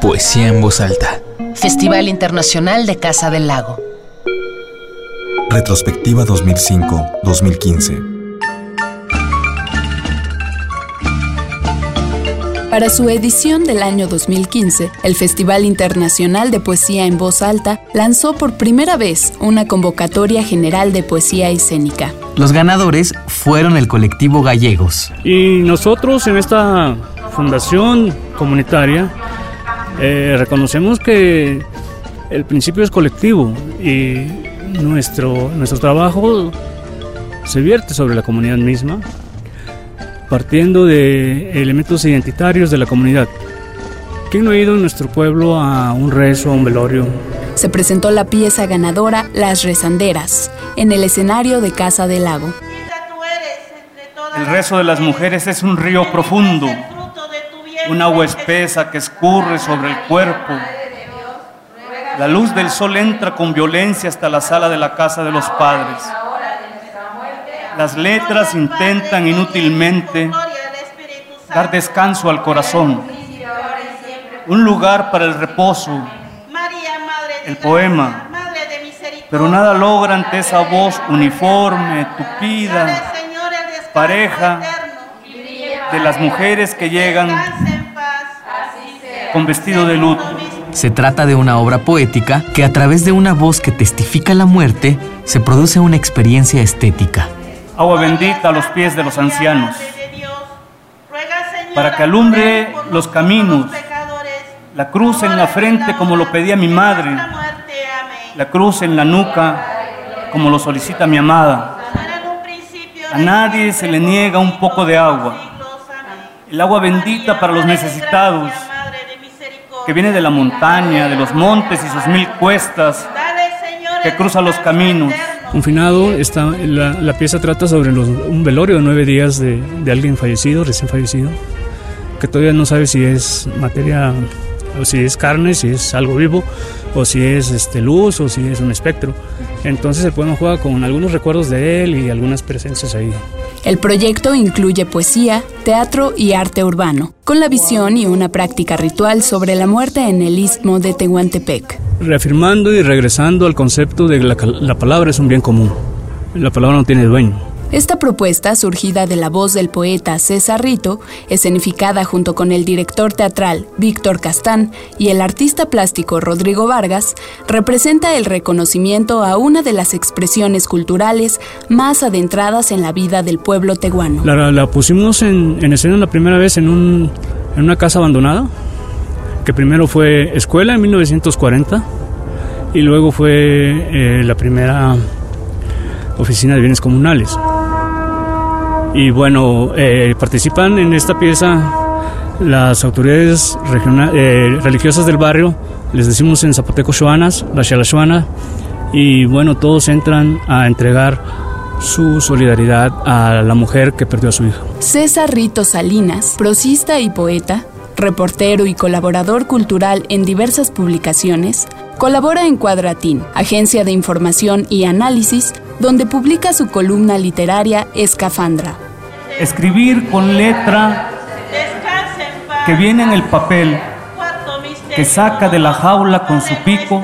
Poesía en voz alta. Festival Internacional de Casa del Lago. Retrospectiva 2005-2015. Para su edición del año 2015, el Festival Internacional de Poesía en Voz Alta lanzó por primera vez una convocatoria general de poesía escénica. Los ganadores fueron el colectivo Gallegos. Y nosotros en esta fundación comunitaria eh, reconocemos que el principio es colectivo y nuestro, nuestro trabajo se vierte sobre la comunidad misma partiendo de elementos identitarios de la comunidad. ¿Quién no ha ido en nuestro pueblo a un rezo, a un velorio? Se presentó la pieza ganadora Las Rezanderas en el escenario de Casa del Lago. El rezo de las mujeres es un río profundo, un agua espesa que escurre sobre el cuerpo. La luz del sol entra con violencia hasta la sala de la casa de los padres. Las letras intentan inútilmente dar descanso al corazón, un lugar para el reposo, el poema, pero nada logra ante esa voz uniforme, tupida, pareja de las mujeres que llegan con vestido de luto. Se trata de una obra poética que a través de una voz que testifica la muerte se produce una experiencia estética agua bendita a los pies de los ancianos, para que alumbre los caminos, la cruz en la frente como lo pedía mi madre, la cruz en la nuca como lo solicita mi amada. A nadie se le niega un poco de agua, el agua bendita para los necesitados, que viene de la montaña, de los montes y sus mil cuestas, que cruza los caminos un finado. Está, la, pieza trata sobre un velorio de nueve días de, de, alguien fallecido, recién fallecido, que todavía no sabe si es materia, o si es carne, si es algo vivo, o si es este, luz, o si es un espectro. Entonces el poema juega con algunos recuerdos de él y algunas presencias ahí. El proyecto incluye poesía, teatro y arte urbano, con la visión y una práctica ritual sobre la muerte en el istmo de Tehuantepec. Reafirmando y regresando al concepto de la, la palabra es un bien común. La palabra no tiene dueño. Esta propuesta, surgida de la voz del poeta César Rito, escenificada junto con el director teatral Víctor Castán y el artista plástico Rodrigo Vargas, representa el reconocimiento a una de las expresiones culturales más adentradas en la vida del pueblo teguano. La, pusimos en, escena la primera vez en, en una casa abandonada, que primero fue escuela en 1940 y luego fue eh, la primera oficina de bienes comunales. Y bueno, eh, participan en esta pieza las autoridades eh, religiosas del barrio, les decimos en zapoteco Shuanas, la Shuana, y bueno, todos entran a entregar su solidaridad a la mujer que perdió a su hijo. César Rito Salinas, prosista y poeta, reportero y colaborador cultural en diversas publicaciones, colabora en Cuadratín, agencia de información y análisis, donde publica su columna literaria Escafandra. Escribir con letra que viene en el papel, que saca de la jaula con su pico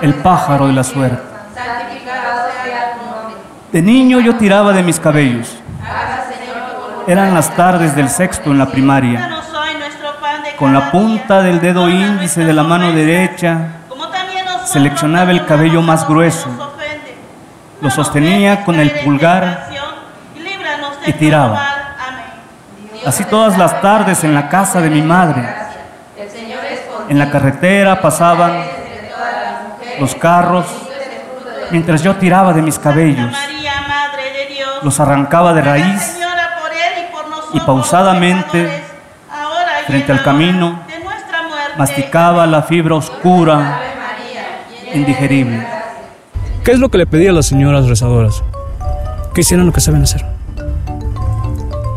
el pájaro de la suerte. De niño yo tiraba de mis cabellos. Eran las tardes del sexto en la primaria. Con la punta del dedo índice de la mano derecha, seleccionaba el cabello más grueso. Lo sostenía con el pulgar y tiraba. Así todas las tardes en la casa de mi madre. En la carretera pasaban los carros mientras yo tiraba de mis cabellos. Los arrancaba de raíz y pausadamente frente al camino masticaba la fibra oscura, indigerible. ¿Qué es lo que le pedía a las señoras rezadoras? Que hicieran lo que saben hacer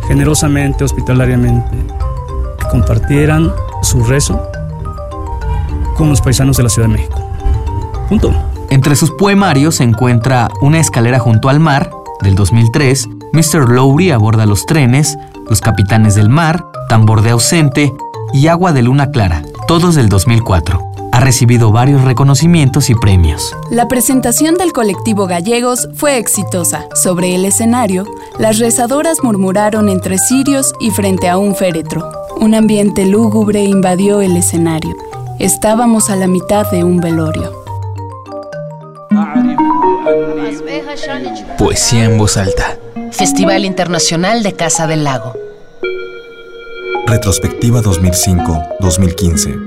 generosamente, hospitalariamente, que compartieran su rezo con los paisanos de la Ciudad de México. Punto. Entre sus poemarios se encuentra Una escalera junto al mar, del 2003, Mr. Lowry aborda los trenes, Los capitanes del mar, Tambor de ausente y Agua de Luna Clara, todos del 2004. Ha recibido varios reconocimientos y premios. La presentación del colectivo Gallegos fue exitosa. Sobre el escenario, las rezadoras murmuraron entre cirios y frente a un féretro. Un ambiente lúgubre invadió el escenario. Estábamos a la mitad de un velorio. Poesía en voz alta. Festival Internacional de Casa del Lago. Retrospectiva 2005-2015.